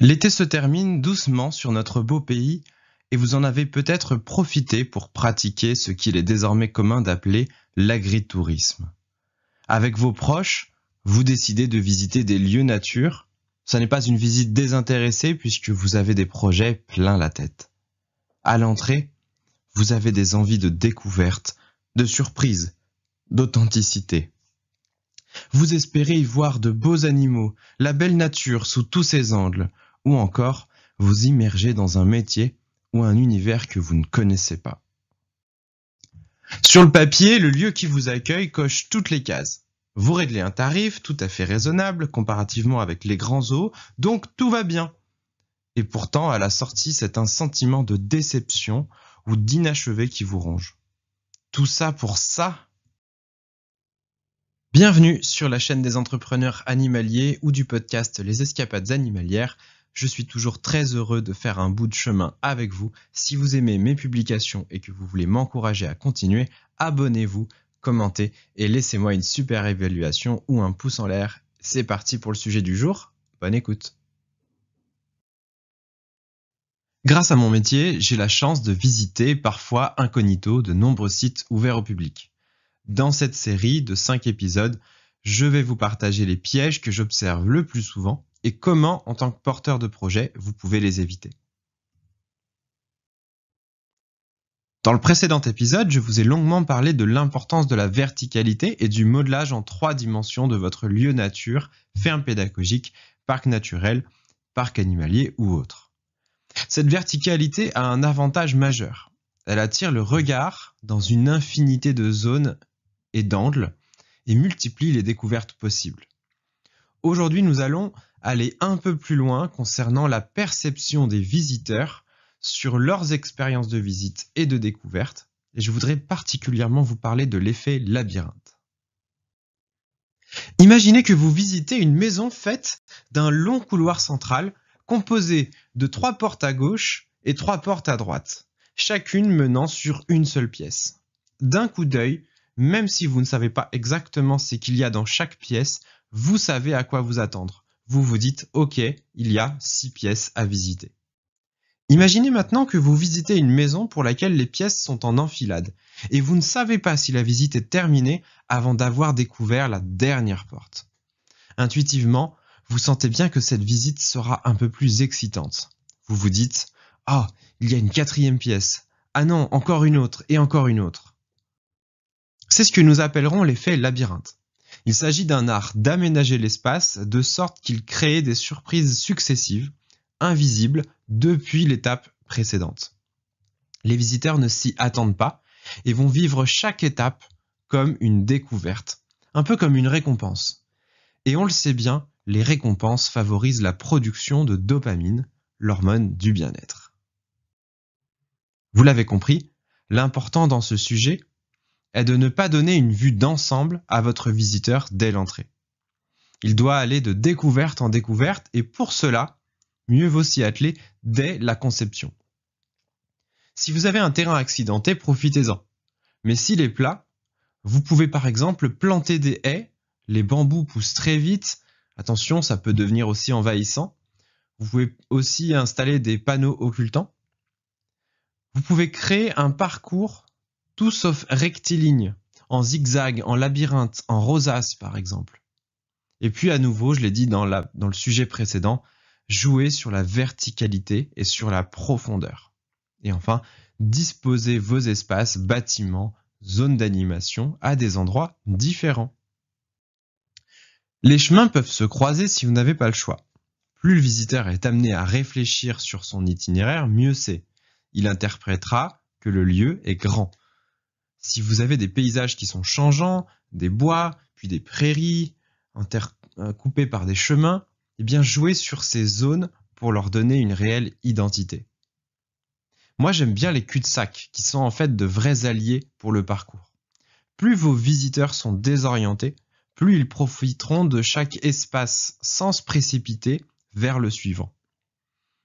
L'été se termine doucement sur notre beau pays et vous en avez peut-être profité pour pratiquer ce qu'il est désormais commun d'appeler l'agritourisme. Avec vos proches, vous décidez de visiter des lieux nature. Ce n'est pas une visite désintéressée puisque vous avez des projets plein la tête. À l'entrée, vous avez des envies de découverte, de surprise, d'authenticité. Vous espérez y voir de beaux animaux, la belle nature sous tous ses angles, ou encore vous immerger dans un métier ou un univers que vous ne connaissez pas. Sur le papier, le lieu qui vous accueille coche toutes les cases. Vous réglez un tarif tout à fait raisonnable comparativement avec les grands eaux, donc tout va bien. Et pourtant, à la sortie, c'est un sentiment de déception ou d'inachevé qui vous ronge. Tout ça pour ça Bienvenue sur la chaîne des entrepreneurs animaliers ou du podcast Les Escapades animalières. Je suis toujours très heureux de faire un bout de chemin avec vous. Si vous aimez mes publications et que vous voulez m'encourager à continuer, abonnez-vous, commentez et laissez-moi une super évaluation ou un pouce en l'air. C'est parti pour le sujet du jour. Bonne écoute. Grâce à mon métier, j'ai la chance de visiter, parfois incognito, de nombreux sites ouverts au public. Dans cette série de 5 épisodes, je vais vous partager les pièges que j'observe le plus souvent et comment, en tant que porteur de projet, vous pouvez les éviter. Dans le précédent épisode, je vous ai longuement parlé de l'importance de la verticalité et du modelage en trois dimensions de votre lieu nature, ferme pédagogique, parc naturel, parc animalier ou autre. Cette verticalité a un avantage majeur. Elle attire le regard dans une infinité de zones et d'angles et multiplie les découvertes possibles. Aujourd'hui, nous allons aller un peu plus loin concernant la perception des visiteurs sur leurs expériences de visite et de découverte, et je voudrais particulièrement vous parler de l'effet labyrinthe. Imaginez que vous visitez une maison faite d'un long couloir central composé de trois portes à gauche et trois portes à droite, chacune menant sur une seule pièce. D'un coup d'œil, même si vous ne savez pas exactement ce qu'il y a dans chaque pièce, vous savez à quoi vous attendre. Vous vous dites, OK, il y a six pièces à visiter. Imaginez maintenant que vous visitez une maison pour laquelle les pièces sont en enfilade et vous ne savez pas si la visite est terminée avant d'avoir découvert la dernière porte. Intuitivement, vous sentez bien que cette visite sera un peu plus excitante. Vous vous dites, ah, il y a une quatrième pièce. Ah non, encore une autre et encore une autre. C'est ce que nous appellerons l'effet labyrinthe. Il s'agit d'un art d'aménager l'espace de sorte qu'il crée des surprises successives, invisibles depuis l'étape précédente. Les visiteurs ne s'y attendent pas et vont vivre chaque étape comme une découverte, un peu comme une récompense. Et on le sait bien, les récompenses favorisent la production de dopamine, l'hormone du bien-être. Vous l'avez compris, l'important dans ce sujet, est de ne pas donner une vue d'ensemble à votre visiteur dès l'entrée. Il doit aller de découverte en découverte et pour cela, mieux vaut s'y atteler dès la conception. Si vous avez un terrain accidenté, profitez-en. Mais s'il est plat, vous pouvez par exemple planter des haies, les bambous poussent très vite, attention ça peut devenir aussi envahissant. Vous pouvez aussi installer des panneaux occultants. Vous pouvez créer un parcours tout sauf rectiligne, en zigzag, en labyrinthe, en rosace par exemple. Et puis à nouveau, je l'ai dit dans, le sujet précédent, jouer sur la verticalité et sur la profondeur. Et enfin, disposer vos espaces, bâtiments, zones d'animation à des endroits différents. Les chemins peuvent se croiser si vous n'avez pas le choix. Plus le visiteur est amené à réfléchir sur son itinéraire, mieux c'est. Il interprétera que le lieu est grand. Si vous avez des paysages qui sont changeants, des bois, puis des prairies, euh, coupées par des chemins, eh bien jouez sur ces zones pour leur donner une réelle identité. Moi j'aime bien les cul-de-sac, qui sont en fait de vrais alliés pour le parcours. Plus vos visiteurs sont désorientés, plus ils profiteront de chaque espace sans se précipiter vers le suivant.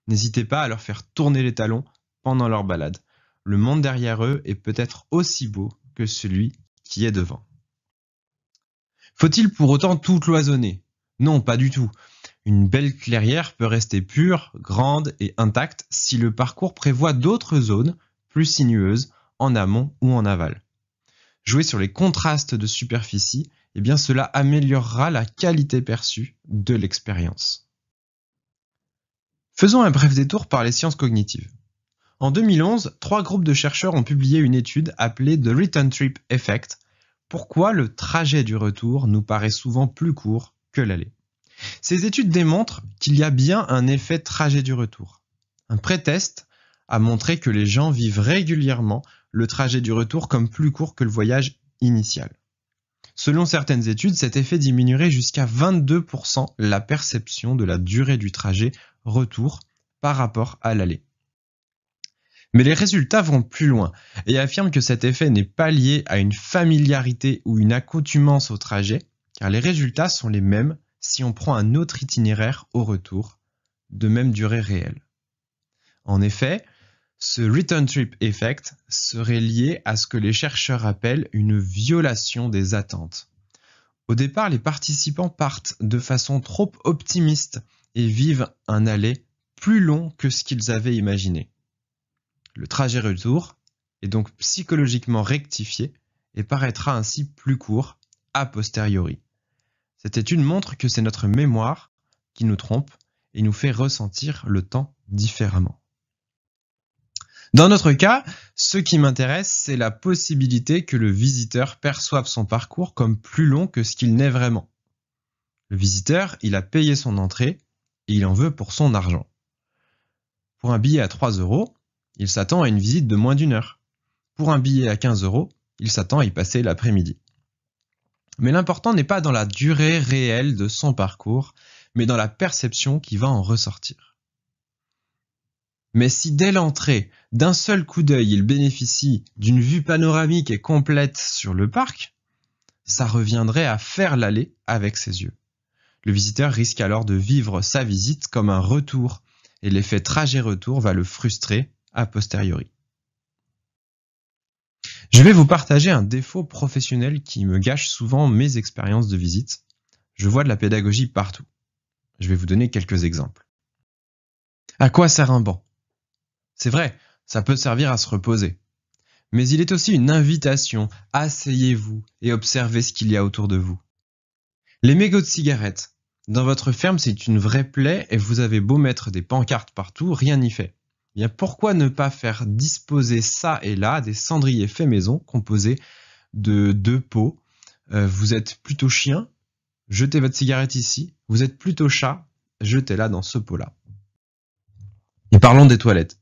N'hésitez pas à leur faire tourner les talons pendant leur balade le monde derrière eux est peut-être aussi beau que celui qui est devant. Faut-il pour autant tout cloisonner? Non, pas du tout. Une belle clairière peut rester pure, grande et intacte si le parcours prévoit d'autres zones plus sinueuses en amont ou en aval. Jouer sur les contrastes de superficie, eh bien cela améliorera la qualité perçue de l'expérience. Faisons un bref détour par les sciences cognitives. En 2011, trois groupes de chercheurs ont publié une étude appelée The Return Trip Effect. Pourquoi le trajet du retour nous paraît souvent plus court que l'aller? Ces études démontrent qu'il y a bien un effet trajet du retour. Un pré-test a montré que les gens vivent régulièrement le trajet du retour comme plus court que le voyage initial. Selon certaines études, cet effet diminuerait jusqu'à 22% la perception de la durée du trajet retour par rapport à l'aller. Mais les résultats vont plus loin et affirment que cet effet n'est pas lié à une familiarité ou une accoutumance au trajet, car les résultats sont les mêmes si on prend un autre itinéraire au retour, de même durée réelle. En effet, ce return trip effect serait lié à ce que les chercheurs appellent une violation des attentes. Au départ, les participants partent de façon trop optimiste et vivent un aller plus long que ce qu'ils avaient imaginé. Le trajet retour est donc psychologiquement rectifié et paraîtra ainsi plus court a posteriori. Cette étude montre que c'est notre mémoire qui nous trompe et nous fait ressentir le temps différemment. Dans notre cas, ce qui m'intéresse, c'est la possibilité que le visiteur perçoive son parcours comme plus long que ce qu'il n'est vraiment. Le visiteur, il a payé son entrée et il en veut pour son argent. Pour un billet à 3 euros, il s'attend à une visite de moins d'une heure. Pour un billet à 15 euros, il s'attend à y passer l'après-midi. Mais l'important n'est pas dans la durée réelle de son parcours, mais dans la perception qui va en ressortir. Mais si dès l'entrée, d'un seul coup d'œil, il bénéficie d'une vue panoramique et complète sur le parc, ça reviendrait à faire l'aller avec ses yeux. Le visiteur risque alors de vivre sa visite comme un retour, et l'effet trajet-retour va le frustrer a posteriori. Je vais vous partager un défaut professionnel qui me gâche souvent mes expériences de visite. Je vois de la pédagogie partout. Je vais vous donner quelques exemples. À quoi sert un banc? C'est vrai, ça peut servir à se reposer. Mais il est aussi une invitation, asseyez-vous et observez ce qu'il y a autour de vous. Les mégots de cigarettes. Dans votre ferme, c'est une vraie plaie et vous avez beau mettre des pancartes partout, rien n'y fait. Eh bien pourquoi ne pas faire disposer ça et là des cendriers faits maison composés de deux pots? Euh, Vous êtes plutôt chien, jetez votre cigarette ici. Vous êtes plutôt chat, jetez-la dans ce pot-là. Et parlons des toilettes.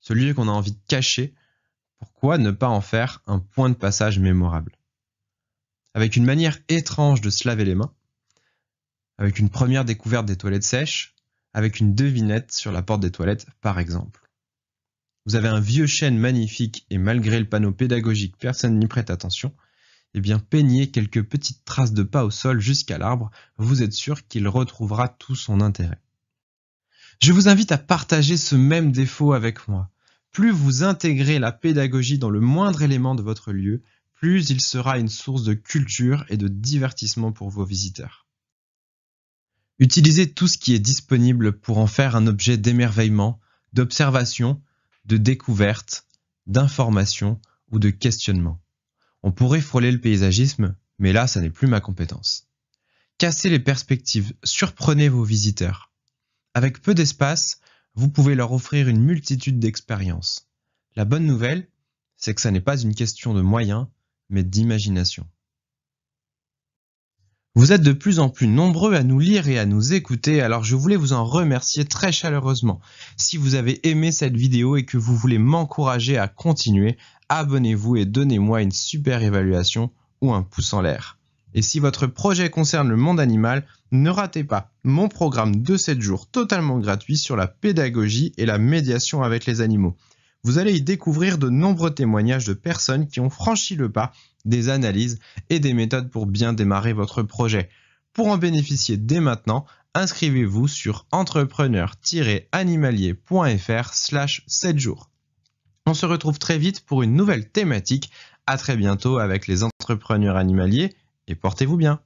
Celui qu'on a envie de cacher, pourquoi ne pas en faire un point de passage mémorable? Avec une manière étrange de se laver les mains, avec une première découverte des toilettes sèches, avec une devinette sur la porte des toilettes par exemple. Vous avez un vieux chêne magnifique et malgré le panneau pédagogique personne n'y prête attention, eh bien peignez quelques petites traces de pas au sol jusqu'à l'arbre, vous êtes sûr qu'il retrouvera tout son intérêt. Je vous invite à partager ce même défaut avec moi. Plus vous intégrez la pédagogie dans le moindre élément de votre lieu, plus il sera une source de culture et de divertissement pour vos visiteurs. Utilisez tout ce qui est disponible pour en faire un objet d'émerveillement, d'observation, de découverte, d'information ou de questionnement. On pourrait frôler le paysagisme, mais là, ça n'est plus ma compétence. Cassez les perspectives, surprenez vos visiteurs. Avec peu d'espace, vous pouvez leur offrir une multitude d'expériences. La bonne nouvelle, c'est que ça n'est pas une question de moyens, mais d'imagination. Vous êtes de plus en plus nombreux à nous lire et à nous écouter, alors je voulais vous en remercier très chaleureusement. Si vous avez aimé cette vidéo et que vous voulez m'encourager à continuer, abonnez-vous et donnez-moi une super évaluation ou un pouce en l'air. Et si votre projet concerne le monde animal, ne ratez pas mon programme de 7 jours totalement gratuit sur la pédagogie et la médiation avec les animaux. Vous allez y découvrir de nombreux témoignages de personnes qui ont franchi le pas des analyses et des méthodes pour bien démarrer votre projet. Pour en bénéficier dès maintenant, inscrivez-vous sur entrepreneur-animalier.fr slash 7 jours. On se retrouve très vite pour une nouvelle thématique. À très bientôt avec les entrepreneurs animaliers et portez-vous bien.